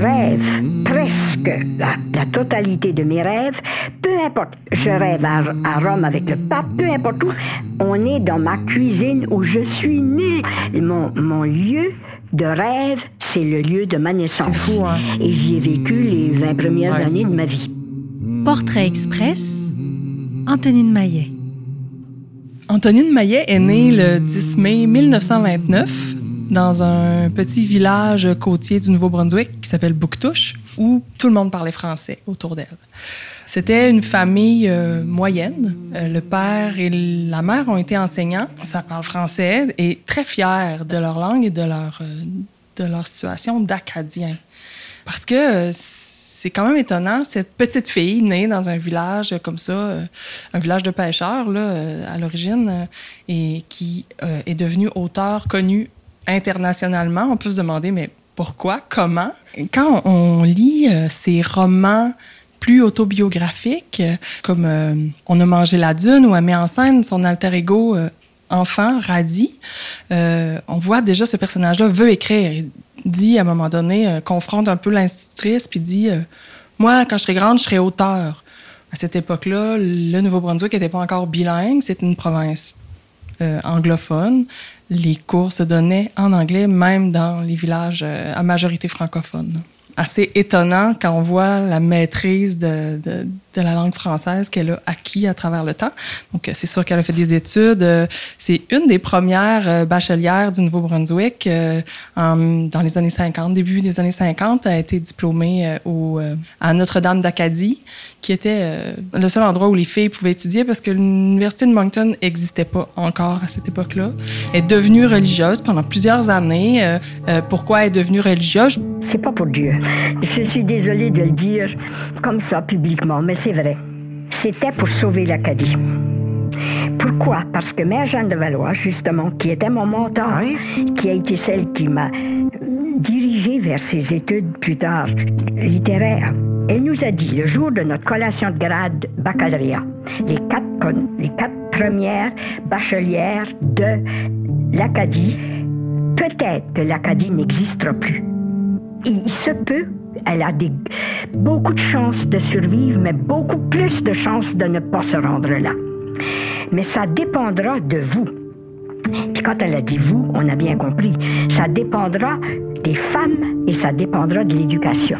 rêves, presque la, totalité de mes rêves, peu importe, je rêve à, Rome avec le pape, peu importe où, on est dans ma cuisine où je suis né. Mon, mon lieu de rêve, c'est le lieu de ma naissance. Fou, hein? Et j'y ai vécu les 20 premières années de ma vie. Portrait Express, Antonine Maillet. Antonine Maillet est née le 10 mai 1929 dans un petit village côtier du Nouveau-Brunswick qui s'appelle Bouctouche, où tout le monde parlait français autour d'elle. C'était une famille euh, moyenne. Euh, le père et la mère ont été enseignants, ça parle français, et très fiers de leur langue et de leur, euh, de leur situation d'acadien. Parce que c'est quand même étonnant, cette petite fille née dans un village comme ça, un village de pêcheurs là, à l'origine, et qui est devenue auteur connue internationalement. On peut se demander, mais pourquoi, comment? Quand on lit ces romans plus autobiographiques, comme On a mangé la dune, où elle met en scène son alter ego enfant, Radi, on voit déjà ce personnage-là veut écrire dit à un moment donné, euh, confronte un peu l'institutrice, puis dit euh, Moi, quand je serai grande, je serai auteur. À cette époque-là, le Nouveau-Brunswick n'était pas encore bilingue, c'était une province euh, anglophone. Les cours se donnaient en anglais, même dans les villages à majorité francophone assez étonnant quand on voit la maîtrise de, de la langue française qu'elle a acquis à travers le temps. Donc, c'est sûr qu'elle a fait des études. C'est une des premières euh, bachelières du Nouveau-Brunswick euh, dans les années 50, début des années 50. Elle a été diplômée euh, au, à Notre-Dame d'Acadie, qui était le seul endroit où les filles pouvaient étudier parce que l'Université de Moncton n'existait pas encore à cette époque-là. Elle est devenue religieuse pendant plusieurs années. pourquoi elle est devenue religieuse? C'est pas pour Dieu. Je suis désolée de le dire comme ça publiquement, mais c'est vrai. C'était pour sauver l'Acadie. Pourquoi? Parce que Mère Jeanne de Valois, justement, qui était mon mentor, qui a été celle qui m'a dirigée vers ses études plus tard littéraires, elle nous a dit, le jour de notre collation de grade baccalauréat, les quatre, les quatre premières bachelières de l'Acadie, peut-être que l'Acadie n'existera plus il se peut, elle a beaucoup de chances de survivre, mais beaucoup plus de chances de ne pas se rendre là. Mais ça dépendra de vous. Puis quand elle a dit vous, on a bien compris. Ça dépendra des femmes et ça dépendra de l'éducation.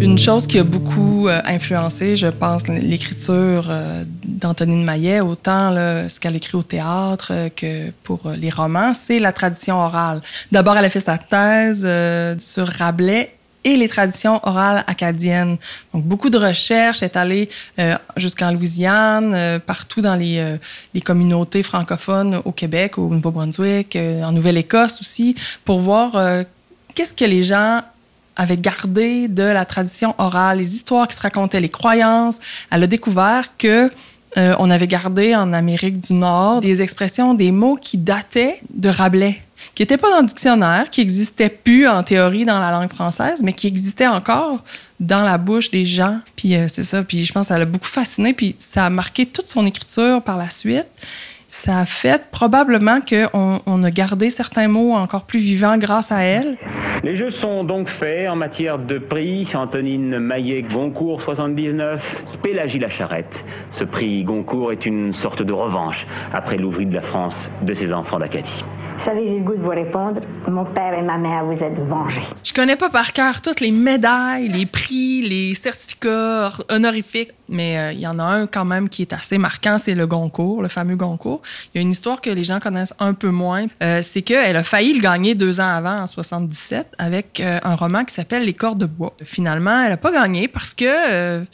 Une chose qui a beaucoup euh, influencé, je pense, l'écriture euh, d'Antonine Maillet, autant ce qu'elle écrit au théâtre euh, que pour les romans, c'est la tradition orale. D'abord, elle a fait sa thèse sur Rabelais et les traditions orales acadiennes. Donc, beaucoup de recherches, est allée jusqu'en Louisiane, partout dans les, les, communautés francophones au Québec, au Nouveau-Brunswick, en Nouvelle-Écosse aussi, pour voir qu'est-ce que les gens avait gardé de la tradition orale, les histoires qui se racontaient, les croyances. Elle a découvert que euh, on avait gardé en Amérique du Nord des expressions, des mots qui dataient de Rabelais, qui n'étaient pas dans le dictionnaire, qui n'existaient plus en théorie dans la langue française, mais qui existaient encore dans la bouche des gens. Puis euh, c'est ça. Puis je pense que ça l'a beaucoup fasciné. Puis ça a marqué toute son écriture par la suite ça a fait probablement qu'on on a gardé certains mots encore plus vivants grâce à elle. Les jeux sont donc faits en matière de prix. Antonine Maillet Goncourt 79, Pélagie la Charrette. Ce prix Goncourt est une sorte de revanche après l'ouvrier de la France de ses enfants d'Acadie. Vous savez, j'ai le goût de vous répondre. Mon père et ma mère, vous êtes vengés. Je connais pas par cœur toutes les médailles, les prix, les certificats honorifiques, mais euh, il y en a un quand même qui est assez marquant, c'est le Goncourt, le fameux Goncourt. Il y a une histoire que les gens connaissent un peu moins. Euh, c'est qu'elle a failli le gagner deux ans avant, en 77, avec euh, un roman qui s'appelle Les corps de bois. Finalement, elle a pas gagné parce que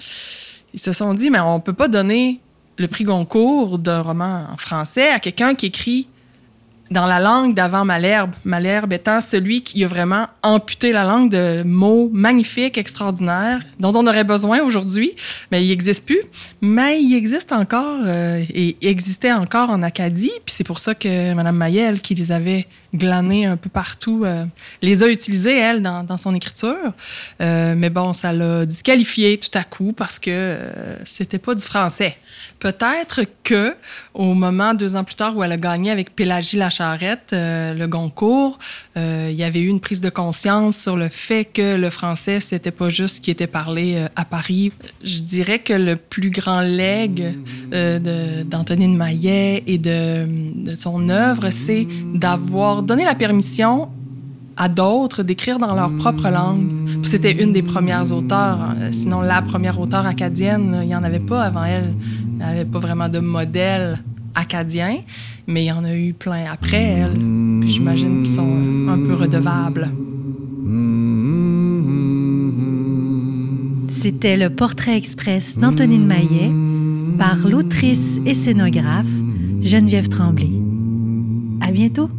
ils se sont dit, mais on peut pas donner le prix Goncourt d'un roman en français à quelqu'un qui écrit dans la langue d'avant Malherbe. Malherbe étant celui qui a vraiment amputé la langue de mots magnifiques, extraordinaires, dont on aurait besoin aujourd'hui, mais il n'existe plus. Mais il existe encore euh, et existait encore en Acadie. Puis c'est pour ça que Mme Mayel, qui les avait glanés un peu partout, euh, les a utilisés, elle, dans, dans son écriture. Euh, mais bon, ça l'a disqualifié tout à coup parce que c'était pas du français. Peut-être que au moment, deux ans plus tard, où elle a gagné avec Pélagie la Euh, le Goncourt, euh, il y avait eu une prise de conscience sur le fait que le français, c'était pas juste ce qui était parlé euh, à Paris. Je dirais que le plus grand legs d'Antonine Maillet et de, son œuvre, c'est d'avoir donné la permission à d'autres d'écrire dans leur propre langue. C'était une des premières auteurs, hein. sinon la première auteure acadienne, il n'y en avait pas avant elle. Il n'y avait pas vraiment de modèle acadien, mais il y en a eu plein après elle. J'imagine qu'ils sont un peu redevables. C'était le portrait express d'Antonine Maillet par l'autrice et scénographe Geneviève Tremblay. À bientôt!